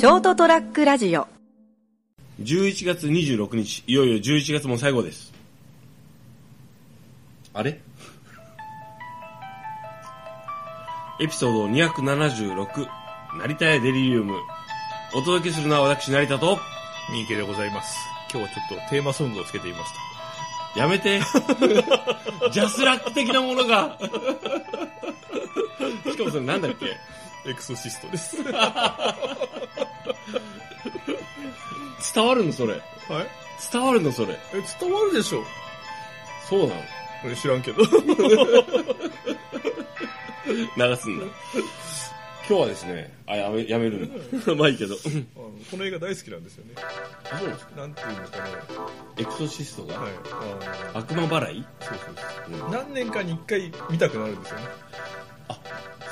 ショートトラックラジオ11月26日、いよいよ11月も最後です。あれ？エピソード276、成田屋デリリウム。お届けするのは私、成田と、三池でございます。今日はちょっとテーマソングをつけてみましやめて。ジャスラック的なものが。しかもそれなんだっけ？た。エクソシストです。伝わるのそれ。はい？伝わるのそれ。え、伝わるでしょそうなの俺知らんけど。流すんだ。今日はですね、あ、やめ、やめるの。まあいいけど。あのこの映画大好きなんですよね。あ、そうですか？なんていうのかな。エクソシストが、はい。あの悪魔払い、そうそうそううん何年かに一回見たくなるんですよね。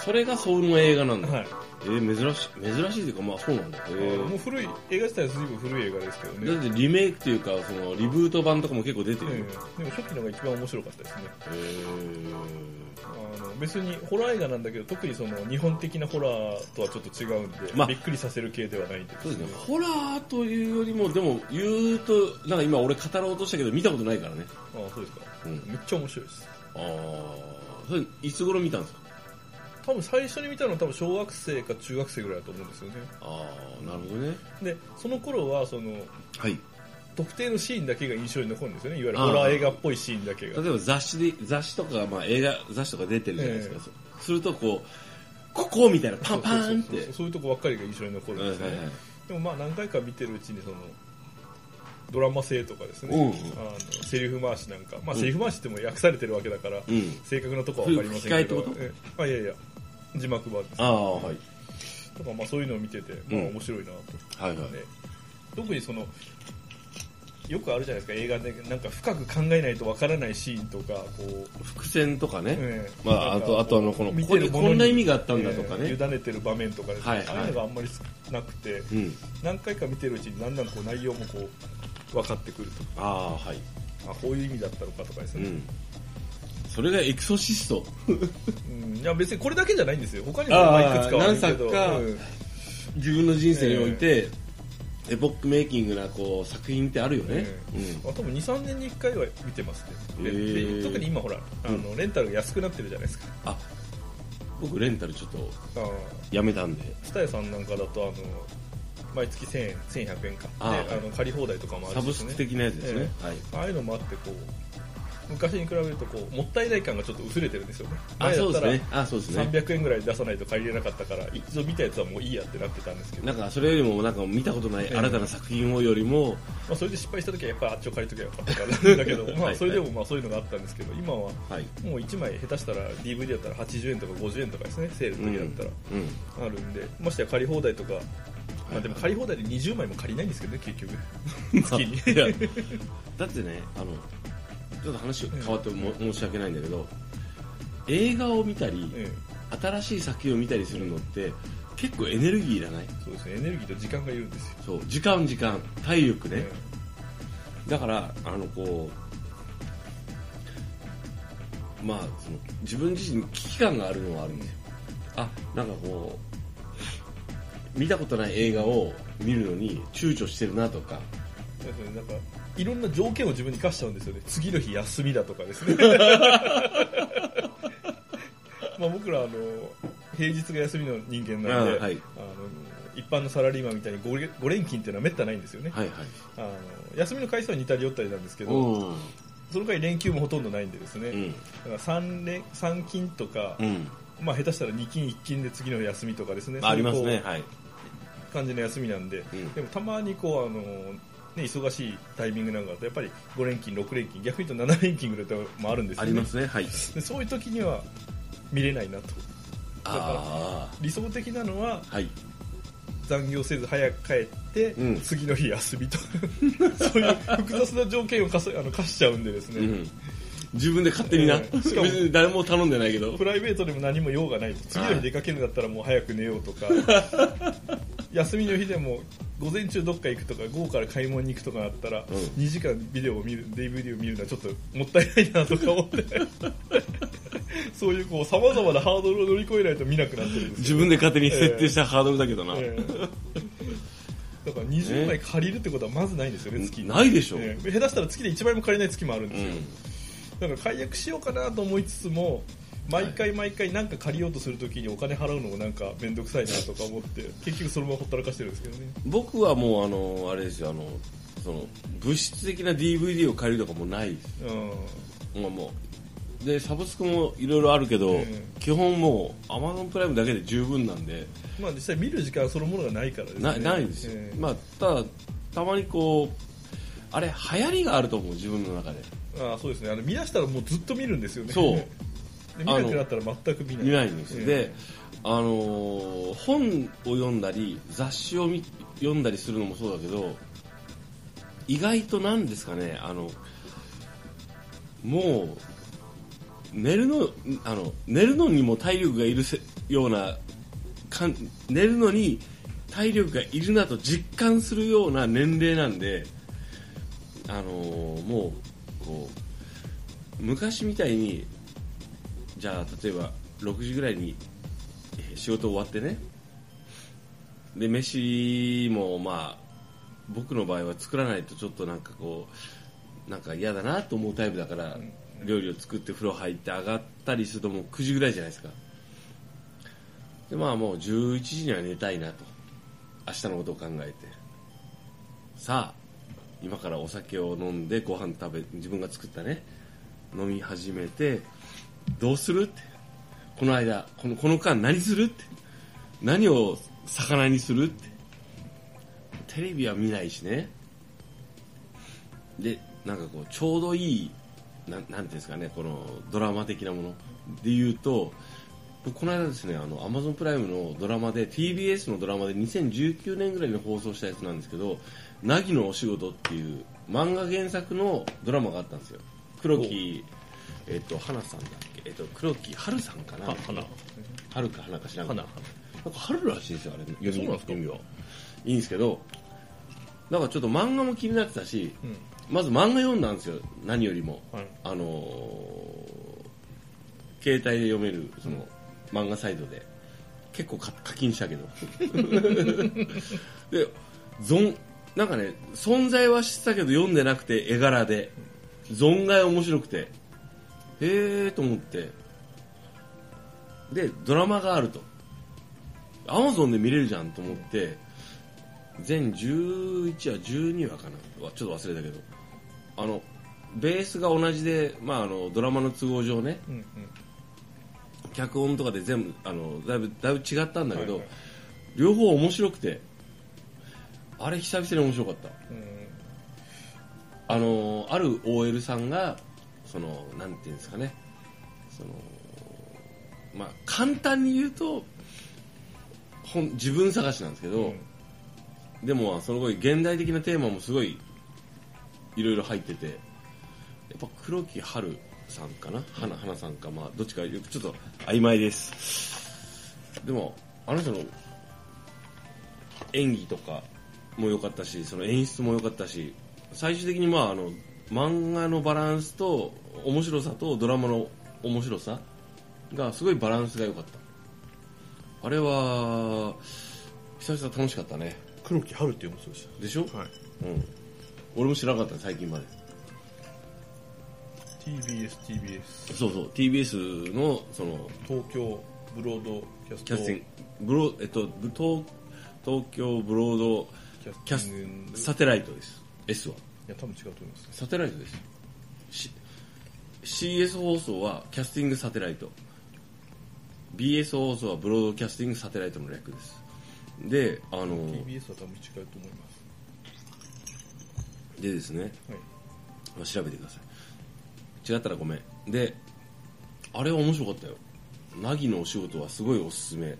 それがその映画なんだ。はい。えー、珍しい、珍しいというか、まあそうなんだ。えもう古い、映画自体は随分古い映画ですけどね。だってリメイクというか、その、リブート版とかも結構出てるよ。ええでも初期のが一番面白かったですね。えあの別にホラー映画なんだけど、特にその日本的なホラーとはちょっと違うんで、まあびっくりさせる系ではないんでそうですね。ホラーというよりも、でも言うと、なんか今俺語ろうとしたけど見たことないからね。ああ、そうですか。うん。めっちゃ面白いです。ああ、それいつ頃見たんですか？多分最初に見たのは多分小学生か中学生ぐらいだと思うんですよね。ああ、なるほどね。で、その頃はその、はい。特定のシーンだけが印象に残るんですよね。いわゆるホラー映画っぽいシーンだけが。例えば雑誌で、雑誌とか、まあ映画、雑誌とか出てるじゃないですか。えするとこう、ここみたいなパンパンってそう。いうとこばっかりが印象に残るんですよね。はいはいはいでもまあ何回か見てるうちにその、ドラマ性とかですね、うんあのセリフ回しなんか、まあうんセリフ回しっても訳されてるわけだから、うん。正確なとこはわかりませんけど、吹き替えってえあいやいや、字幕版です。ああ、はい。とかまあそういうのを見てて、まあ面白いなと。はいはい。ね特にそのよくあるじゃないですか映画でなんか深く考えないとわからないシーンとかこう、伏線とかね。ええまあ、あと、あとあの、この、見こここんな意味があったんだとかね。ええ委ねてる場面とかですね、はいはいああいうのがあんまりなくてうん。何回か見てるうちにだんだんこう内容もこう分かってくるとああ、はい。あこういう意味だったのかとかですね、うん。それがエクソシスト。うん。いや別にこれだけじゃないんですよ。他にもいくつかはあるけど。何作か。うん。自分の人生において、エポックメイキングなこう作品ってあるよね。まあ、多分23年に1回は見てますねでへえで特に今ほらあのレンタルが安くなってるじゃないですか。あ、僕レンタルちょっとああやめたんで。蔦屋さんなんかだとあの毎月1000円1100円か。であああの借り放題とかもあサるし、ね、ブスク的なやつですね。はい。ああいうのもあってこう昔に比べるとこうもったいない感がちょっと薄れてるんですよね。あ、前だったらそうですね。あ、そうですね。300円ぐらい出さないと借りれなかったから一度見たやつはもういいやってなってたんですけど、なんかそれよりもなんか見たことないええ。新たな作品をよりも、まあ、それで失敗した時はやっぱりあっちを借りときゃよかったからだけどまはい。あそれでもまあそういうのがあったんですけど今ははい。もう1枚下手したら DVD だったら80円とか50円とかですねセールの時だったら。うん。あるんで、ましてや借り放題とかまあ、でも借り放題で20枚も借りないんですけどね結局。月に。だってねあのちょっと話変わっても申し訳ないんだけど映画を見たりえ新しい作品を見たりするのって結構エネルギーいらない？えそうですね。エネルギーと時間がいるんですよ、そう。時間時間。体力ね、えだからあのこうまあその自分自身に危機感があるのはあるんですよ。あなんかこう見たことない映画を見るのに躊躇してるなとかなんかいろんな条件を自分に課しちゃうんですよね。次の日休みだとかですね。まあ僕らあの平日が休みの人間なんで、あはい。あの一般のサラリーマンみたいに 5, 5連勤っていうのはめったないんですよね、はいはい。あの休みの回数は似たり寄ったりなんですけど、うん。その回連休もほとんどないんでですね、うん。だから3連3勤とか、うん。まあ下手したら2勤1勤で次の休みとかですね。ありますね。はいう感じの休みなんで、うん。でもたまにこうあの、ね、忙しいタイミングなんかだとやっぱり5連勤6連勤逆に言うと7連勤ぐらいもあるんですよ、ありますね。はい。でそういう時には見れないなと。あ理想的なのはあはい。残業せず早く帰って、うん。次の日休みと そういう複雑な条件を課すあの課しちゃうんでですね、うん。自分で勝手にな、ええしかも別に 誰も頼んでないけど。プライベートでも何も用がない。と次の日出かけるんだったらもう早く寝ようとか。休みの日でも午前中どっか行くとか午後から買い物に行くとかなったら、ん。2時間ビデオを見る DVD を見るのはちょっともったいないなとか思って。そういうこうさまざまなハードルを乗り越えないと見なくなってるんです自分で勝手に設定したハードルだけどな、ええ。だから20枚借りるってことはまずないんですよね、月に。ないでしょ、ええ。下手したら月で1枚も借りない月もあるんですよ。うん。だから解約しようかなと思いつつも、毎回毎回なんか借りようとするときにお金払うのもなんか面倒くさいなとか思って、結局そのままほったらかしてるんですけどね。僕はもうあのあれですよあのその物質的な DVD を借りるとかもないですうん。まあもうでサブスクもいろいろあるけど、え基本もう Amazon プライムだけで十分なんでまあ実際見る時間そのものがないからですね。なないですよ、ええまあ、ただたまにこうあれ流行りがあると思う自分の中でああそうですね。あの見出したらもうずっと見るんですよね。そうで見なくなったら全く見ない。見ないんです、ええであのー本を読んだり雑誌を見読んだりするのもそうだけど意外となんですかねあのもう寝るのあの寝るのにも体力がいるせようなかん寝るのに体力がいるなと実感するような年齢なんであのーもうこう昔みたいにじゃあ例えば6時ぐらいに仕事終わってね。で飯もまあ僕の場合は作らないとちょっとなんかこうなんか嫌だなと思うタイプだから、料理を作って風呂入って上がったりするともう9時ぐらいじゃないですか。でまあもう11時には寝たいなと。明日のことを考えて。さあ今からお酒を飲んでご飯食べ自分が作ったね飲み始めてどうするって。この間このこの間何するって。何を魚にするって。テレビは見ないしね。でなんかこうちょうどいいなんなんていうんですかねこのドラマ的なもの。で言うと僕この間ですねあの Amazon プライムのドラマで TBS のドラマで2019年ぐらいに放送したやつなんですけど「凪のお仕事」っていう漫画原作のドラマがあったんですよ。黒木えっ、と花さんだっけえっ、と黒木春さんかな？は花。春か花か知らんけど。花。なんか春らしいですよあれ。読み読みは。いいんですけどなんかちょっと漫画も気になってたしうん。まず漫画読んだんですよ何よりも。はい。あのー携帯で読めるその漫画サイトで。結構か課金したけど。で存なんかね存在は知ってたけど読んでなくて絵柄で。存外面白くてへえと思って。でドラマがあると。アマゾンで見れるじゃんと思って。全11話12話かな。わちょっと忘れたけど。あのベースが同じで、まあ、あのドラマの都合上ね。うんうん。脚本とかで全部あのだいぶだいぶ違ったんだけど、はいはい。両方面白くて。あれ久々に面白かった。うん。あのある OL さんがそのなんていうんですかね。そのまあ簡単に言うと本自分探しなんですけど、でもその後現代的なテーマもすごいいろいろ入っててやっぱ黒木春さんかな？花花さんかまあどっちかよくちょっと曖昧です。でもあの人の演技とかも良かったしその演出も良かったし最終的にまああの漫画のバランスと面白さとドラマの面白さがすごいバランスが良かったあれは久々楽しかったね黒木春って読むそうです。でしょ、はい。うん、俺も知らなかった最近まで TBS、TBS。そうそう TBS のその東京ブロードキャスト。キャスティングブロえっとぶ東東京ブロードキキャスティング。サテライトです S はいや、多分違うと思います。サテライトです。し CS 放送はキャスティングサテライト。BS 放送はブロードキャスティングサテライトの略です。であの TBS は多分違うと思いまでですね。す。はい。まあ調べてください。違ったらごめん。であれは面白かったよ。凪のお仕事はすごいおすすめ。えー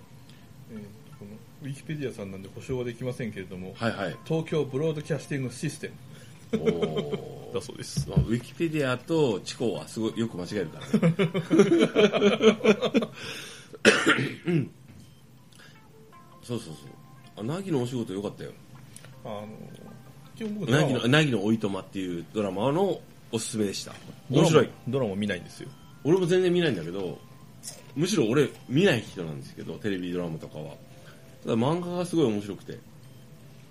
このウィキペディアさんなんで保証はできませんけれども、はいはい。東京ブロードキャスティングシステムだそうです。まあ、ウィキペディアとチコはすごいよく間違えるからね。うん。そうそうそう。あ凪のお仕事よかったよ。あの基本僕ドラマなぎのなぎのおいとまっていうドラマのおすすめでした。面白い。ドラマ見ないんですよ。俺も全然見ないんだけどむしろ俺見ない人なんですけどテレビドラマとかは。ただ漫画がすごい面白くて。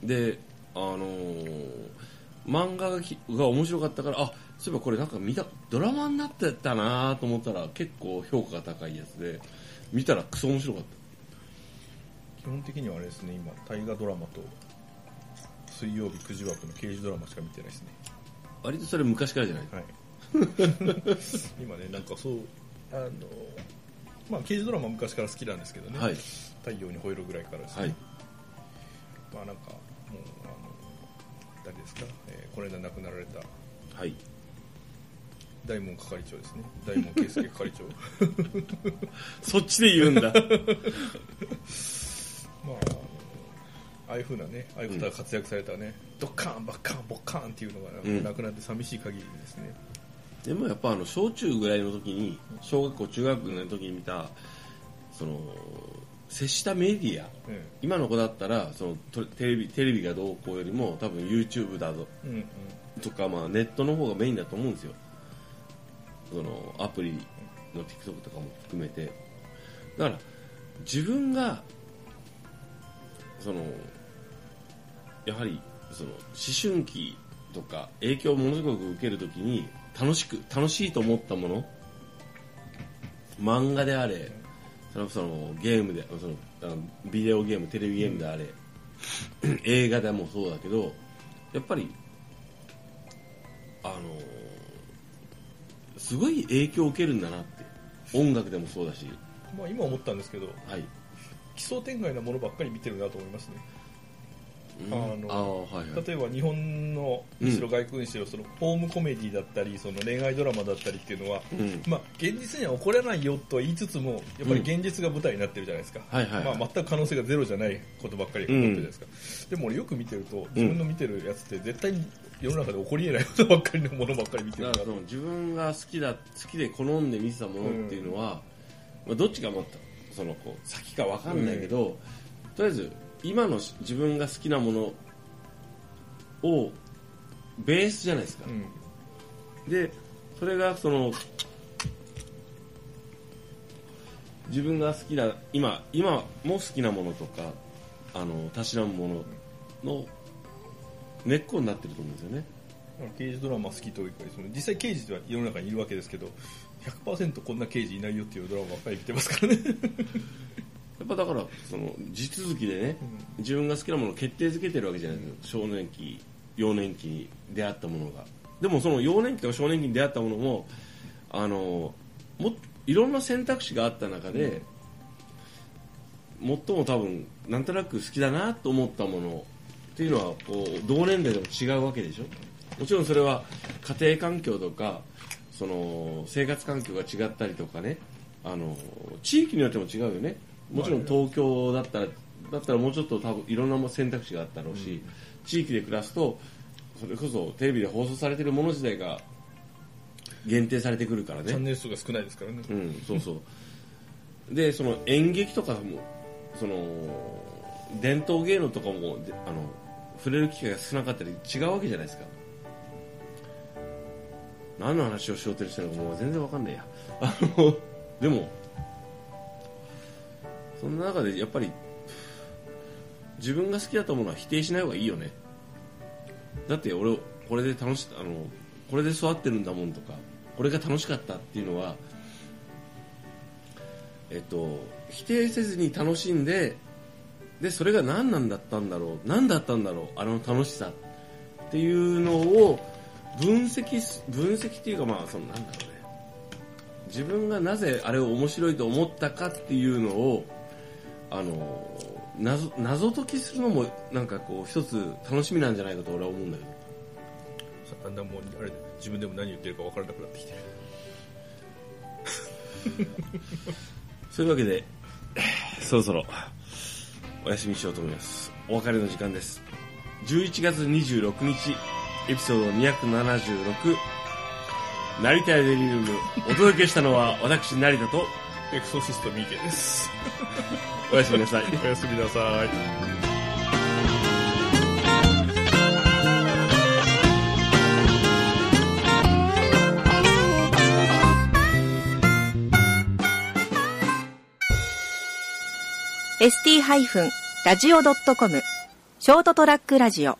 であのー漫画がきが面白かったからあそういえばこれなんか見たドラマになってたなと思ったら結構評価が高いやつで見たらクソ面白かっ基本的にはあれですね今大河ドラマと水曜日9時枠の刑事ドラマしか見てないですね。た割とそれ昔からじゃない？はい。今ねなんかそうあのまあ刑事ドラマ昔から好きなんですけどね、はい。太陽に吠えるぐらいからですね、はい。まあなんかもうあの誰ですか、えーこの間亡くなられた。はい。大門係長ですね。大門圭介係長。そっちで言うんだ。まああのああいうふうなねああいう方が活躍されたね、ドッカーンバッカーンボッカーンっていうのがうん。なくなって寂しい限りですね、でもやっぱあの小中ぐらいの時に小学校中学の時に見たその接したメディア。うん。今の子だったらそのとテレビテレビがどうこうよりも多分 YouTube だとうんうん。とか、まあ、ネットの方がメインだと思うんですよ。そのアプリの TikTok とかも含めて。だから自分がそのやはりその思春期とか影響をものすごく受けるときに楽しく楽しいと思ったもの漫画であれそのそのゲームでそのあのビデオゲームテレビゲームであれ、映画でもそうだけどやっぱりあのすごい影響を受けるんだなって音楽でもそうだし、まあ、今思ったんですけどはい、奇想天外なものばっかり見てるなと思いますね。うんあのはいはい。例えば日本のうんにしろ外国にしろそのホームコメディだったりその恋愛ドラマだったりっていうのは、うん。まあ、現実には起こらないよとは言いつつもやっぱり現実が舞台になってるじゃないですか、はいはいはい。まあ、全く可能性がゼロじゃないことばっかり起こってるじゃないですか、でも俺よく見てると自分の見てるやつって絶対に世の中で起こりえないことばっかりのものばっかり見てるから。自分が好きだ好きで好んで見てたものっていうのは、まあ、どっちがもっとそのこう先か分かんないけど、とりあえず今の自分が好きなものをベースじゃないですか、うん。でそれがその自分が好きな今今も好きなものとかあのたしなむものの根っこになってると思うんですよね。刑事ドラマ好きというかその実際刑事は世の中にいるわけですけど100%こんな刑事いないよっていうドラマばっかり見てますからね。やっぱだからその地続きでね、自分が好きなものを決定づけてるわけじゃないですか少年期幼年期に出会ったものが。でもその幼年期とか少年期に出会ったものもあのもいろんな選択肢があった中で、最も多分なんとなく好きだなと思ったものっていうのはこう同年齢でも違うわけでしょ。もちろんそれは家庭環境とかその生活環境が違ったりとかね。あの地域によっても違うよねもちろん東京だったらだったらもうちょっと多分いろんな選択肢があったろうし、地域で暮らすとそれこそテレビで放送されてるもの自体が限定されてくるからねチャンネル数が少ないですからね、うん、そうそう。で、その演劇とかも、その、伝統芸能とかも、であの、触れる機会が少なかったり違うわけじゃないですか。何の話をしようとしてるのかもう全然わかんないや。あの、でも、そんな中でやっぱり、自分が好きだったものは否定しない方がいいよね。だって俺、これで楽し、あの、これで育ってるんだもんとか、これが楽しかったっていうのは、えっと、否定せずに楽しんで、で、それが何なんだったんだろう、何だったんだろう、あの楽しさっていうのを分析、分析っていうかまあ、そのなんだろうね。自分がなぜあれを面白いと思ったかっていうのを、あの、謎、謎解きするのもなんかこう一つ楽しみなんじゃないかと俺は思うんだけど。さだんだんもうあれ自分でも何言ってるか分からなくなってきてる そういうわけで、そろそろお休みしようと思います。お別れの時間です。11月26日、エピソード276、成田やデリリウム、お届けしたのは私、成田と、エクソシストミ三池です。おやすみなさい。おやすみなさい。st-radio.com ショートトラックラジオ